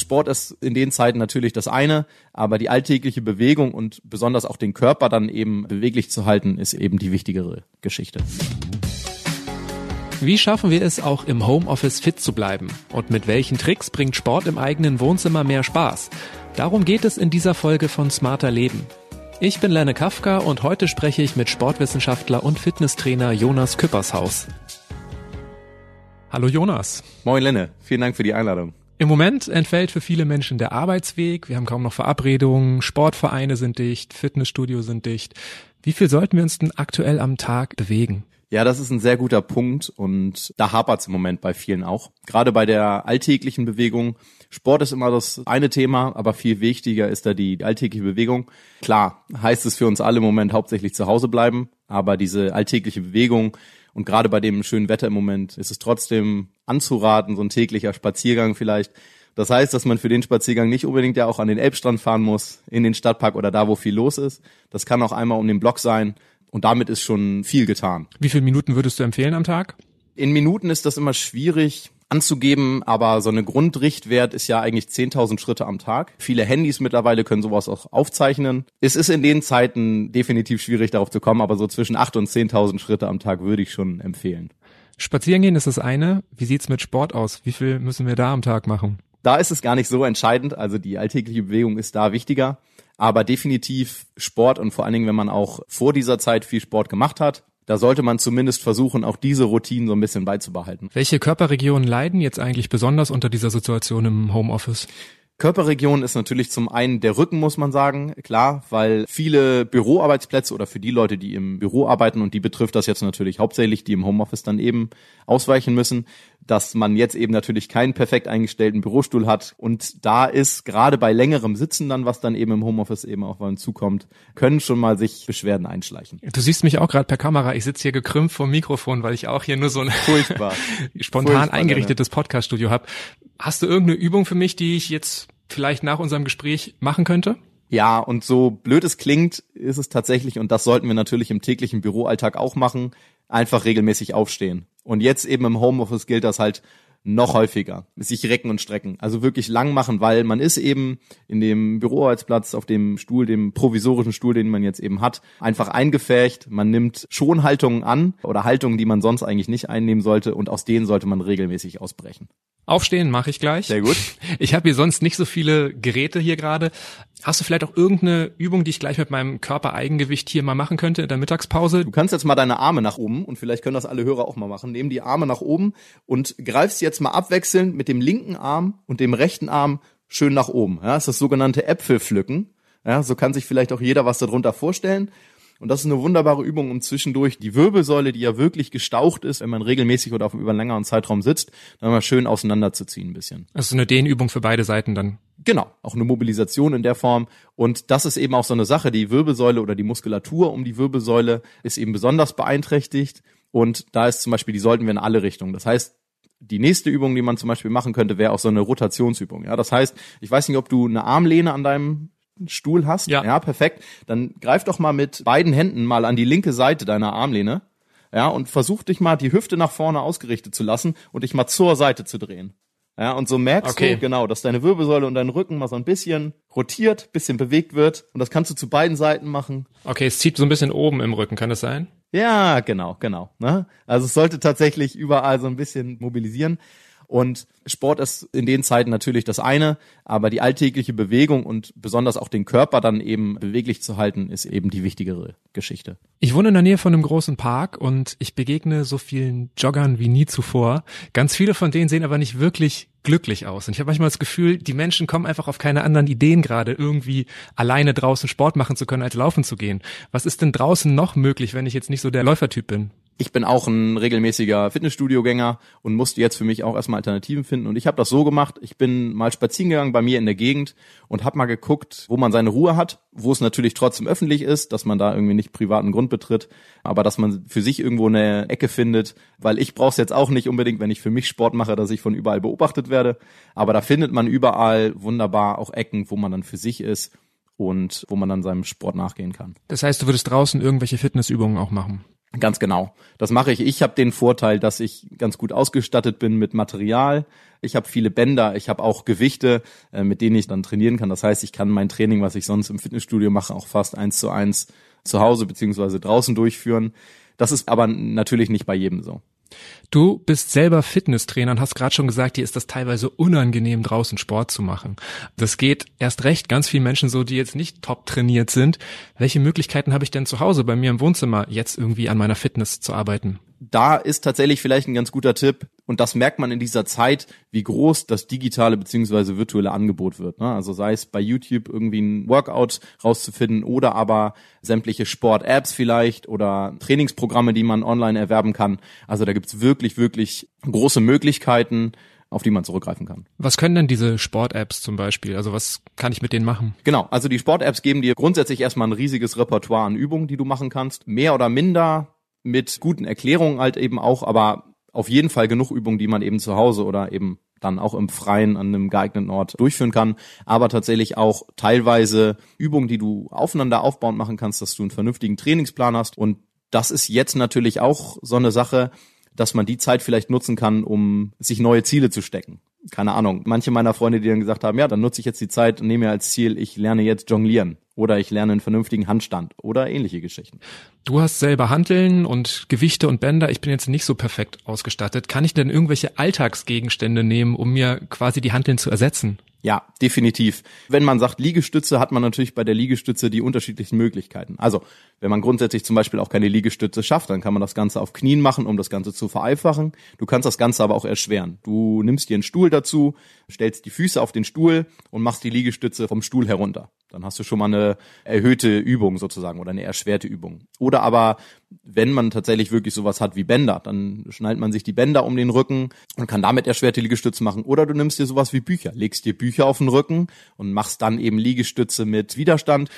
Sport ist in den Zeiten natürlich das eine, aber die alltägliche Bewegung und besonders auch den Körper dann eben beweglich zu halten, ist eben die wichtigere Geschichte. Wie schaffen wir es auch im Homeoffice fit zu bleiben? Und mit welchen Tricks bringt Sport im eigenen Wohnzimmer mehr Spaß? Darum geht es in dieser Folge von Smarter Leben. Ich bin Lenne Kafka und heute spreche ich mit Sportwissenschaftler und Fitnesstrainer Jonas Küppershaus. Hallo Jonas. Moin Lenne, vielen Dank für die Einladung. Im Moment entfällt für viele Menschen der Arbeitsweg. Wir haben kaum noch Verabredungen, Sportvereine sind dicht, Fitnessstudios sind dicht. Wie viel sollten wir uns denn aktuell am Tag bewegen? Ja, das ist ein sehr guter Punkt und da hapert es im Moment bei vielen auch. Gerade bei der alltäglichen Bewegung. Sport ist immer das eine Thema, aber viel wichtiger ist da die alltägliche Bewegung. Klar, heißt es für uns alle im Moment hauptsächlich zu Hause bleiben, aber diese alltägliche Bewegung und gerade bei dem schönen Wetter im Moment ist es trotzdem anzuraten, so ein täglicher Spaziergang vielleicht. Das heißt, dass man für den Spaziergang nicht unbedingt ja auch an den Elbstrand fahren muss, in den Stadtpark oder da, wo viel los ist. Das kann auch einmal um den Block sein. Und damit ist schon viel getan. Wie viele Minuten würdest du empfehlen am Tag? In Minuten ist das immer schwierig anzugeben, aber so eine Grundrichtwert ist ja eigentlich 10.000 Schritte am Tag. Viele Handys mittlerweile können sowas auch aufzeichnen. Es ist in den Zeiten definitiv schwierig darauf zu kommen, aber so zwischen 8.000 und 10.000 Schritte am Tag würde ich schon empfehlen. Spazieren gehen ist das eine. Wie sieht's mit Sport aus? Wie viel müssen wir da am Tag machen? Da ist es gar nicht so entscheidend. Also die alltägliche Bewegung ist da wichtiger aber definitiv Sport und vor allen Dingen, wenn man auch vor dieser Zeit viel Sport gemacht hat, da sollte man zumindest versuchen, auch diese Routinen so ein bisschen beizubehalten. Welche Körperregionen leiden jetzt eigentlich besonders unter dieser Situation im Homeoffice? Körperregion ist natürlich zum einen der Rücken, muss man sagen, klar, weil viele Büroarbeitsplätze oder für die Leute, die im Büro arbeiten, und die betrifft das jetzt natürlich hauptsächlich, die im Homeoffice dann eben ausweichen müssen, dass man jetzt eben natürlich keinen perfekt eingestellten Bürostuhl hat. Und da ist gerade bei längerem Sitzen dann, was dann eben im Homeoffice eben auch mal zukommt, können schon mal sich Beschwerden einschleichen. Du siehst mich auch gerade per Kamera. Ich sitze hier gekrümmt vor Mikrofon, weil ich auch hier nur so ein spontan Furchtbar, eingerichtetes Podcaststudio habe. Hast du irgendeine Übung für mich, die ich jetzt vielleicht nach unserem Gespräch machen könnte? Ja, und so blöd es klingt, ist es tatsächlich, und das sollten wir natürlich im täglichen Büroalltag auch machen, einfach regelmäßig aufstehen. Und jetzt eben im Homeoffice gilt das halt noch häufiger. Sich recken und strecken. Also wirklich lang machen, weil man ist eben in dem Büroarbeitsplatz auf dem Stuhl, dem provisorischen Stuhl, den man jetzt eben hat, einfach eingefärcht. Man nimmt schon Haltungen an oder Haltungen, die man sonst eigentlich nicht einnehmen sollte und aus denen sollte man regelmäßig ausbrechen. Aufstehen mache ich gleich. Sehr gut. Ich habe hier sonst nicht so viele Geräte hier gerade. Hast du vielleicht auch irgendeine Übung, die ich gleich mit meinem Körpereigengewicht hier mal machen könnte in der Mittagspause? Du kannst jetzt mal deine Arme nach oben und vielleicht können das alle Hörer auch mal machen. Nehmen die Arme nach oben und greifst jetzt mal abwechselnd mit dem linken Arm und dem rechten Arm schön nach oben. Ja, das ist das sogenannte Äpfelpflücken. Ja, so kann sich vielleicht auch jeder was darunter vorstellen. Und das ist eine wunderbare Übung, um zwischendurch die Wirbelsäule, die ja wirklich gestaucht ist, wenn man regelmäßig oder auf über einen längeren Zeitraum sitzt, dann mal schön auseinanderzuziehen ein bisschen. Also eine Dehnübung für beide Seiten dann. Genau, auch eine Mobilisation in der Form. Und das ist eben auch so eine Sache, die Wirbelsäule oder die Muskulatur um die Wirbelsäule ist eben besonders beeinträchtigt. Und da ist zum Beispiel, die sollten wir in alle Richtungen. Das heißt, die nächste Übung, die man zum Beispiel machen könnte, wäre auch so eine Rotationsübung. Ja, das heißt, ich weiß nicht, ob du eine Armlehne an deinem Stuhl hast, ja. ja, perfekt, dann greif doch mal mit beiden Händen mal an die linke Seite deiner Armlehne, ja, und versuch dich mal die Hüfte nach vorne ausgerichtet zu lassen und dich mal zur Seite zu drehen. Ja, und so merkst okay. du genau, dass deine Wirbelsäule und dein Rücken mal so ein bisschen rotiert, bisschen bewegt wird und das kannst du zu beiden Seiten machen. Okay, es zieht so ein bisschen oben im Rücken, kann das sein? Ja, genau, genau. Ne? Also es sollte tatsächlich überall so ein bisschen mobilisieren. Und Sport ist in den Zeiten natürlich das eine, aber die alltägliche Bewegung und besonders auch den Körper dann eben beweglich zu halten, ist eben die wichtigere Geschichte. Ich wohne in der Nähe von einem großen Park und ich begegne so vielen Joggern wie nie zuvor. Ganz viele von denen sehen aber nicht wirklich glücklich aus. Und ich habe manchmal das Gefühl, die Menschen kommen einfach auf keine anderen Ideen gerade, irgendwie alleine draußen Sport machen zu können, als laufen zu gehen. Was ist denn draußen noch möglich, wenn ich jetzt nicht so der Läufertyp bin? Ich bin auch ein regelmäßiger Fitnessstudio-Gänger und musste jetzt für mich auch erstmal Alternativen finden. Und ich habe das so gemacht, ich bin mal spazieren gegangen bei mir in der Gegend und habe mal geguckt, wo man seine Ruhe hat, wo es natürlich trotzdem öffentlich ist, dass man da irgendwie nicht privaten Grund betritt, aber dass man für sich irgendwo eine Ecke findet, weil ich brauche es jetzt auch nicht unbedingt, wenn ich für mich Sport mache, dass ich von überall beobachtet werde. Aber da findet man überall wunderbar auch Ecken, wo man dann für sich ist und wo man dann seinem Sport nachgehen kann. Das heißt, du würdest draußen irgendwelche Fitnessübungen auch machen? Ganz genau. Das mache ich. Ich habe den Vorteil, dass ich ganz gut ausgestattet bin mit Material. Ich habe viele Bänder, ich habe auch Gewichte, äh, mit denen ich dann trainieren kann. Das heißt, ich kann mein Training, was ich sonst im Fitnessstudio mache, auch fast eins zu eins zu Hause beziehungsweise draußen durchführen. Das ist aber natürlich nicht bei jedem so. Du bist selber Fitnesstrainer und hast gerade schon gesagt, dir ist das teilweise unangenehm, draußen Sport zu machen. Das geht erst recht ganz vielen Menschen so, die jetzt nicht top trainiert sind. Welche Möglichkeiten habe ich denn zu Hause bei mir im Wohnzimmer, jetzt irgendwie an meiner Fitness zu arbeiten? da ist tatsächlich vielleicht ein ganz guter Tipp. Und das merkt man in dieser Zeit, wie groß das digitale beziehungsweise virtuelle Angebot wird. Ne? Also sei es bei YouTube irgendwie ein Workout rauszufinden oder aber sämtliche Sport-Apps vielleicht oder Trainingsprogramme, die man online erwerben kann. Also da gibt's wirklich, wirklich große Möglichkeiten auf die man zurückgreifen kann. Was können denn diese Sport-Apps zum Beispiel? Also was kann ich mit denen machen? Genau, also die Sport-Apps geben dir grundsätzlich erstmal ein riesiges Repertoire an Übungen, die du machen kannst. Mehr oder minder mit guten Erklärungen halt eben auch, aber auf jeden Fall genug Übungen, die man eben zu Hause oder eben dann auch im Freien an einem geeigneten Ort durchführen kann, aber tatsächlich auch teilweise Übungen, die du aufeinander aufbauend machen kannst, dass du einen vernünftigen Trainingsplan hast und das ist jetzt natürlich auch so eine Sache, dass man die Zeit vielleicht nutzen kann, um sich neue Ziele zu stecken. Keine Ahnung. Manche meiner Freunde, die dann gesagt haben, ja, dann nutze ich jetzt die Zeit und nehme mir als Ziel, ich lerne jetzt jonglieren oder ich lerne einen vernünftigen Handstand oder ähnliche Geschichten. Du hast selber Hanteln und Gewichte und Bänder. Ich bin jetzt nicht so perfekt ausgestattet. Kann ich denn irgendwelche Alltagsgegenstände nehmen, um mir quasi die Hanteln zu ersetzen? Ja, definitiv. Wenn man sagt Liegestütze, hat man natürlich bei der Liegestütze die unterschiedlichen Möglichkeiten. Also, wenn man grundsätzlich zum Beispiel auch keine Liegestütze schafft, dann kann man das Ganze auf Knien machen, um das Ganze zu vereinfachen. Du kannst das Ganze aber auch erschweren. Du nimmst dir einen Stuhl dazu, stellst die Füße auf den Stuhl und machst die Liegestütze vom Stuhl herunter. Dann hast du schon mal eine erhöhte Übung sozusagen oder eine erschwerte Übung. Oder aber, wenn man tatsächlich wirklich sowas hat wie Bänder, dann schnallt man sich die Bänder um den Rücken und kann damit erschwerte Liegestütze machen. Oder du nimmst dir sowas wie Bücher, legst dir Bücher auf den Rücken und machst dann eben Liegestütze mit Widerstand.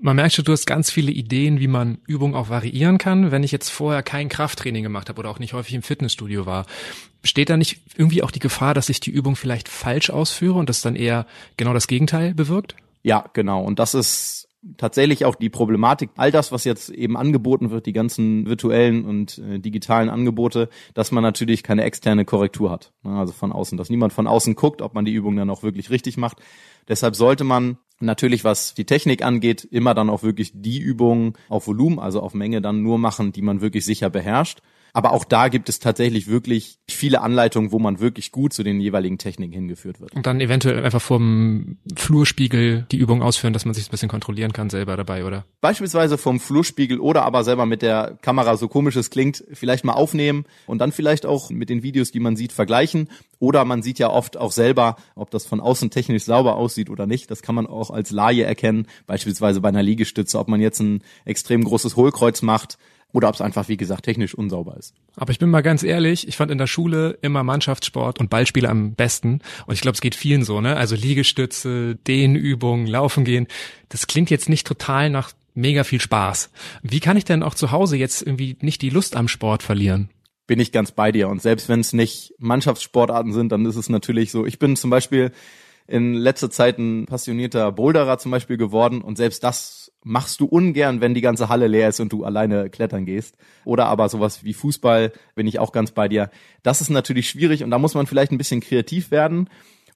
Man merkt schon, du hast ganz viele Ideen, wie man Übungen auch variieren kann. Wenn ich jetzt vorher kein Krafttraining gemacht habe oder auch nicht häufig im Fitnessstudio war, besteht da nicht irgendwie auch die Gefahr, dass ich die Übung vielleicht falsch ausführe und das dann eher genau das Gegenteil bewirkt? Ja, genau. Und das ist tatsächlich auch die Problematik, all das, was jetzt eben angeboten wird, die ganzen virtuellen und äh, digitalen Angebote, dass man natürlich keine externe Korrektur hat. Ne, also von außen, dass niemand von außen guckt, ob man die Übung dann auch wirklich richtig macht. Deshalb sollte man natürlich, was die Technik angeht, immer dann auch wirklich die Übungen auf Volumen, also auf Menge dann nur machen, die man wirklich sicher beherrscht. Aber auch da gibt es tatsächlich wirklich viele Anleitungen, wo man wirklich gut zu den jeweiligen Techniken hingeführt wird. Und dann eventuell einfach vom Flurspiegel die Übung ausführen, dass man sich ein bisschen kontrollieren kann selber dabei, oder? Beispielsweise vom Flurspiegel oder aber selber mit der Kamera, so komisch es klingt, vielleicht mal aufnehmen und dann vielleicht auch mit den Videos, die man sieht, vergleichen. Oder man sieht ja oft auch selber, ob das von außen technisch sauber aussieht oder nicht. Das kann man auch als Laie erkennen, beispielsweise bei einer Liegestütze, ob man jetzt ein extrem großes Hohlkreuz macht oder ob es einfach, wie gesagt, technisch unsauber ist. Aber ich bin mal ganz ehrlich, ich fand in der Schule immer Mannschaftssport und Ballspiele am besten. Und ich glaube, es geht vielen so, ne? Also Liegestütze, Dehnübungen, Laufen gehen. Das klingt jetzt nicht total nach mega viel Spaß. Wie kann ich denn auch zu Hause jetzt irgendwie nicht die Lust am Sport verlieren? Bin ich ganz bei dir. Und selbst wenn es nicht Mannschaftssportarten sind, dann ist es natürlich so. Ich bin zum Beispiel in letzter Zeit ein passionierter Boulderer zum Beispiel geworden und selbst das machst du ungern, wenn die ganze Halle leer ist und du alleine klettern gehst. Oder aber sowas wie Fußball, bin ich auch ganz bei dir. Das ist natürlich schwierig und da muss man vielleicht ein bisschen kreativ werden.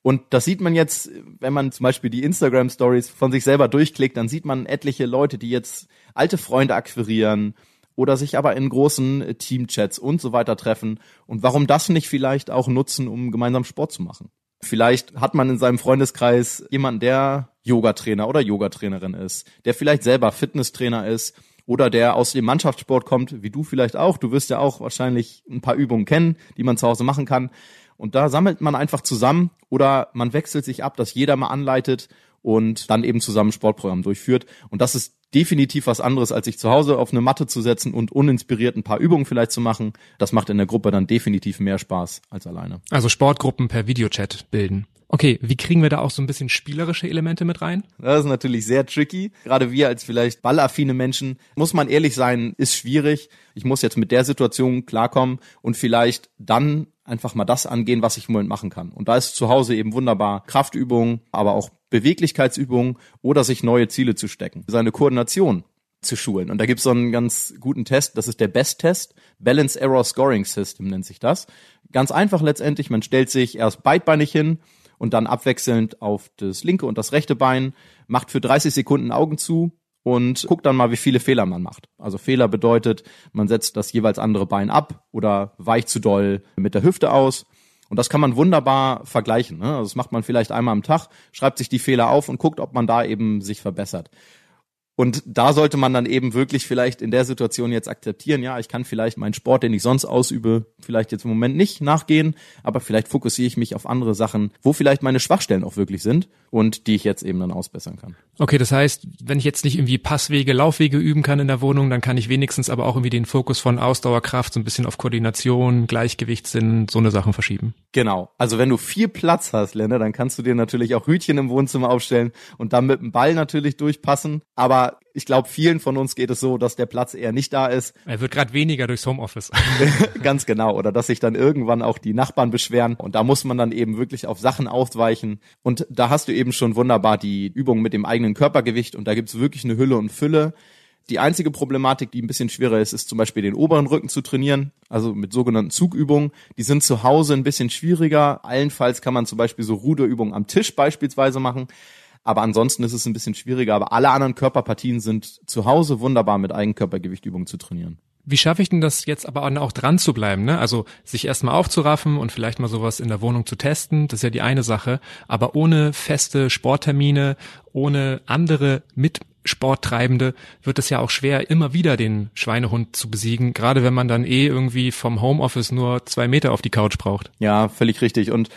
Und das sieht man jetzt, wenn man zum Beispiel die Instagram Stories von sich selber durchklickt, dann sieht man etliche Leute, die jetzt alte Freunde akquirieren oder sich aber in großen Teamchats und so weiter treffen. Und warum das nicht vielleicht auch nutzen, um gemeinsam Sport zu machen? Vielleicht hat man in seinem Freundeskreis jemanden, der Yogatrainer oder Yogatrainerin ist, der vielleicht selber Fitnesstrainer ist oder der aus dem Mannschaftssport kommt, wie du vielleicht auch. Du wirst ja auch wahrscheinlich ein paar Übungen kennen, die man zu Hause machen kann. Und da sammelt man einfach zusammen oder man wechselt sich ab, dass jeder mal anleitet und dann eben zusammen Sportprogramm durchführt. Und das ist definitiv was anderes, als sich zu Hause auf eine Matte zu setzen und uninspiriert ein paar Übungen vielleicht zu machen. Das macht in der Gruppe dann definitiv mehr Spaß als alleine. Also Sportgruppen per Videochat bilden. Okay, wie kriegen wir da auch so ein bisschen spielerische Elemente mit rein? Das ist natürlich sehr tricky. Gerade wir als vielleicht ballaffine Menschen, muss man ehrlich sein, ist schwierig. Ich muss jetzt mit der Situation klarkommen und vielleicht dann einfach mal das angehen, was ich im Moment machen kann. Und da ist zu Hause eben wunderbar Kraftübungen, aber auch Beweglichkeitsübungen oder sich neue Ziele zu stecken. Seine Koordination zu schulen. Und da gibt's so einen ganz guten Test, das ist der Best-Test, Balance Error Scoring System nennt sich das. Ganz einfach letztendlich, man stellt sich erst beidbeinig hin und dann abwechselnd auf das linke und das rechte Bein, macht für 30 Sekunden Augen zu und guckt dann mal, wie viele Fehler man macht. Also Fehler bedeutet, man setzt das jeweils andere Bein ab oder weicht zu doll mit der Hüfte aus. Und das kann man wunderbar vergleichen. Ne? Also das macht man vielleicht einmal am Tag, schreibt sich die Fehler auf und guckt, ob man da eben sich verbessert. Und da sollte man dann eben wirklich vielleicht in der Situation jetzt akzeptieren, ja, ich kann vielleicht meinen Sport, den ich sonst ausübe, vielleicht jetzt im Moment nicht nachgehen, aber vielleicht fokussiere ich mich auf andere Sachen, wo vielleicht meine Schwachstellen auch wirklich sind und die ich jetzt eben dann ausbessern kann. Okay, das heißt, wenn ich jetzt nicht irgendwie Passwege, Laufwege üben kann in der Wohnung, dann kann ich wenigstens aber auch irgendwie den Fokus von Ausdauerkraft so ein bisschen auf Koordination, Gleichgewichtssinn, so eine Sachen verschieben. Genau. Also wenn du viel Platz hast, Lenne, dann kannst du dir natürlich auch Hütchen im Wohnzimmer aufstellen und dann mit dem Ball natürlich durchpassen, aber ich glaube, vielen von uns geht es so, dass der Platz eher nicht da ist. Er wird gerade weniger durchs Homeoffice. Ganz genau. Oder dass sich dann irgendwann auch die Nachbarn beschweren. Und da muss man dann eben wirklich auf Sachen ausweichen. Und da hast du eben schon wunderbar die Übung mit dem eigenen Körpergewicht. Und da gibt's wirklich eine Hülle und Fülle. Die einzige Problematik, die ein bisschen schwerer ist, ist zum Beispiel den oberen Rücken zu trainieren, also mit sogenannten Zugübungen. Die sind zu Hause ein bisschen schwieriger. Allenfalls kann man zum Beispiel so Ruderübungen am Tisch beispielsweise machen. Aber ansonsten ist es ein bisschen schwieriger. Aber alle anderen Körperpartien sind zu Hause wunderbar mit Eigenkörpergewichtübungen zu trainieren. Wie schaffe ich denn das jetzt aber auch dran zu bleiben? Ne? Also sich erstmal aufzuraffen und vielleicht mal sowas in der Wohnung zu testen, das ist ja die eine Sache. Aber ohne feste Sporttermine, ohne andere mit Sporttreibende wird es ja auch schwer, immer wieder den Schweinehund zu besiegen, gerade wenn man dann eh irgendwie vom Homeoffice nur zwei Meter auf die Couch braucht. Ja, völlig richtig. Und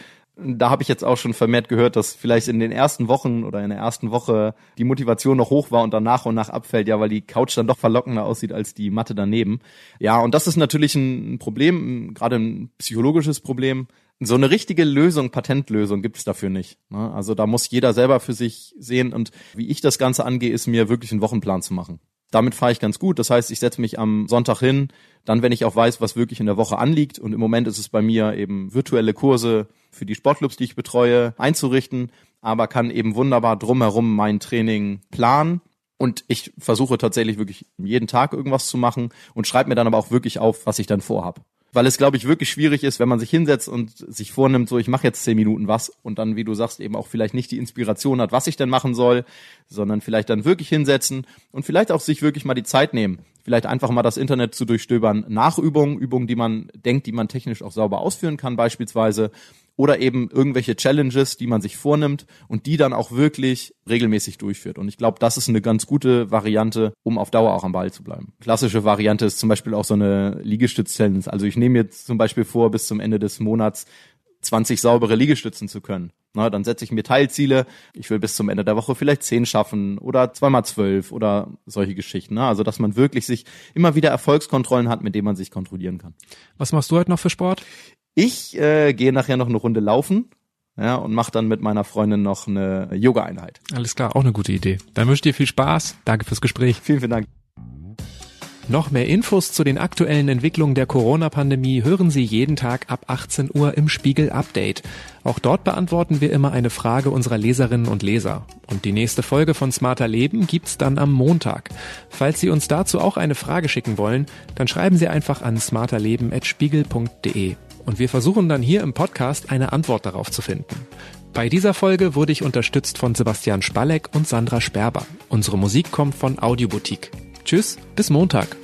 da habe ich jetzt auch schon vermehrt gehört, dass vielleicht in den ersten Wochen oder in der ersten Woche die Motivation noch hoch war und dann nach und nach abfällt, ja, weil die Couch dann doch verlockender aussieht als die Matte daneben. Ja, und das ist natürlich ein Problem, gerade ein psychologisches Problem. So eine richtige Lösung, Patentlösung gibt es dafür nicht. Ne? Also da muss jeder selber für sich sehen und wie ich das Ganze angehe, ist mir wirklich einen Wochenplan zu machen. Damit fahre ich ganz gut. Das heißt, ich setze mich am Sonntag hin, dann, wenn ich auch weiß, was wirklich in der Woche anliegt. Und im Moment ist es bei mir eben virtuelle Kurse für die Sportclubs, die ich betreue, einzurichten, aber kann eben wunderbar drumherum mein Training planen. Und ich versuche tatsächlich wirklich jeden Tag irgendwas zu machen und schreibe mir dann aber auch wirklich auf, was ich dann vorhab weil es, glaube ich, wirklich schwierig ist, wenn man sich hinsetzt und sich vornimmt, so ich mache jetzt zehn Minuten was und dann, wie du sagst, eben auch vielleicht nicht die Inspiration hat, was ich denn machen soll, sondern vielleicht dann wirklich hinsetzen und vielleicht auch sich wirklich mal die Zeit nehmen, vielleicht einfach mal das Internet zu durchstöbern, Nachübungen, Übungen, die man denkt, die man technisch auch sauber ausführen kann beispielsweise oder eben irgendwelche Challenges, die man sich vornimmt und die dann auch wirklich regelmäßig durchführt. Und ich glaube, das ist eine ganz gute Variante, um auf Dauer auch am Ball zu bleiben. Klassische Variante ist zum Beispiel auch so eine Liegestütz-Challenge. Also ich nehme jetzt zum Beispiel vor, bis zum Ende des Monats 20 saubere Liegestützen zu können. Na, dann setze ich mir Teilziele. Ich will bis zum Ende der Woche vielleicht 10 schaffen oder zweimal zwölf oder solche Geschichten. Na, also, dass man wirklich sich immer wieder Erfolgskontrollen hat, mit denen man sich kontrollieren kann. Was machst du heute noch für Sport? Ich äh, gehe nachher noch eine Runde laufen ja, und mache dann mit meiner Freundin noch eine Yoga-Einheit. Alles klar, auch eine gute Idee. Dann wünsche ich dir viel Spaß. Danke fürs Gespräch. Vielen, vielen Dank. Noch mehr Infos zu den aktuellen Entwicklungen der Corona-Pandemie hören Sie jeden Tag ab 18 Uhr im Spiegel Update. Auch dort beantworten wir immer eine Frage unserer Leserinnen und Leser. Und die nächste Folge von Smarter Leben gibt's dann am Montag. Falls Sie uns dazu auch eine Frage schicken wollen, dann schreiben Sie einfach an smarterleben.spiegel.de und wir versuchen dann hier im Podcast eine Antwort darauf zu finden. Bei dieser Folge wurde ich unterstützt von Sebastian Spalleck und Sandra Sperber. Unsere Musik kommt von Audioboutique. Tschüss, bis Montag.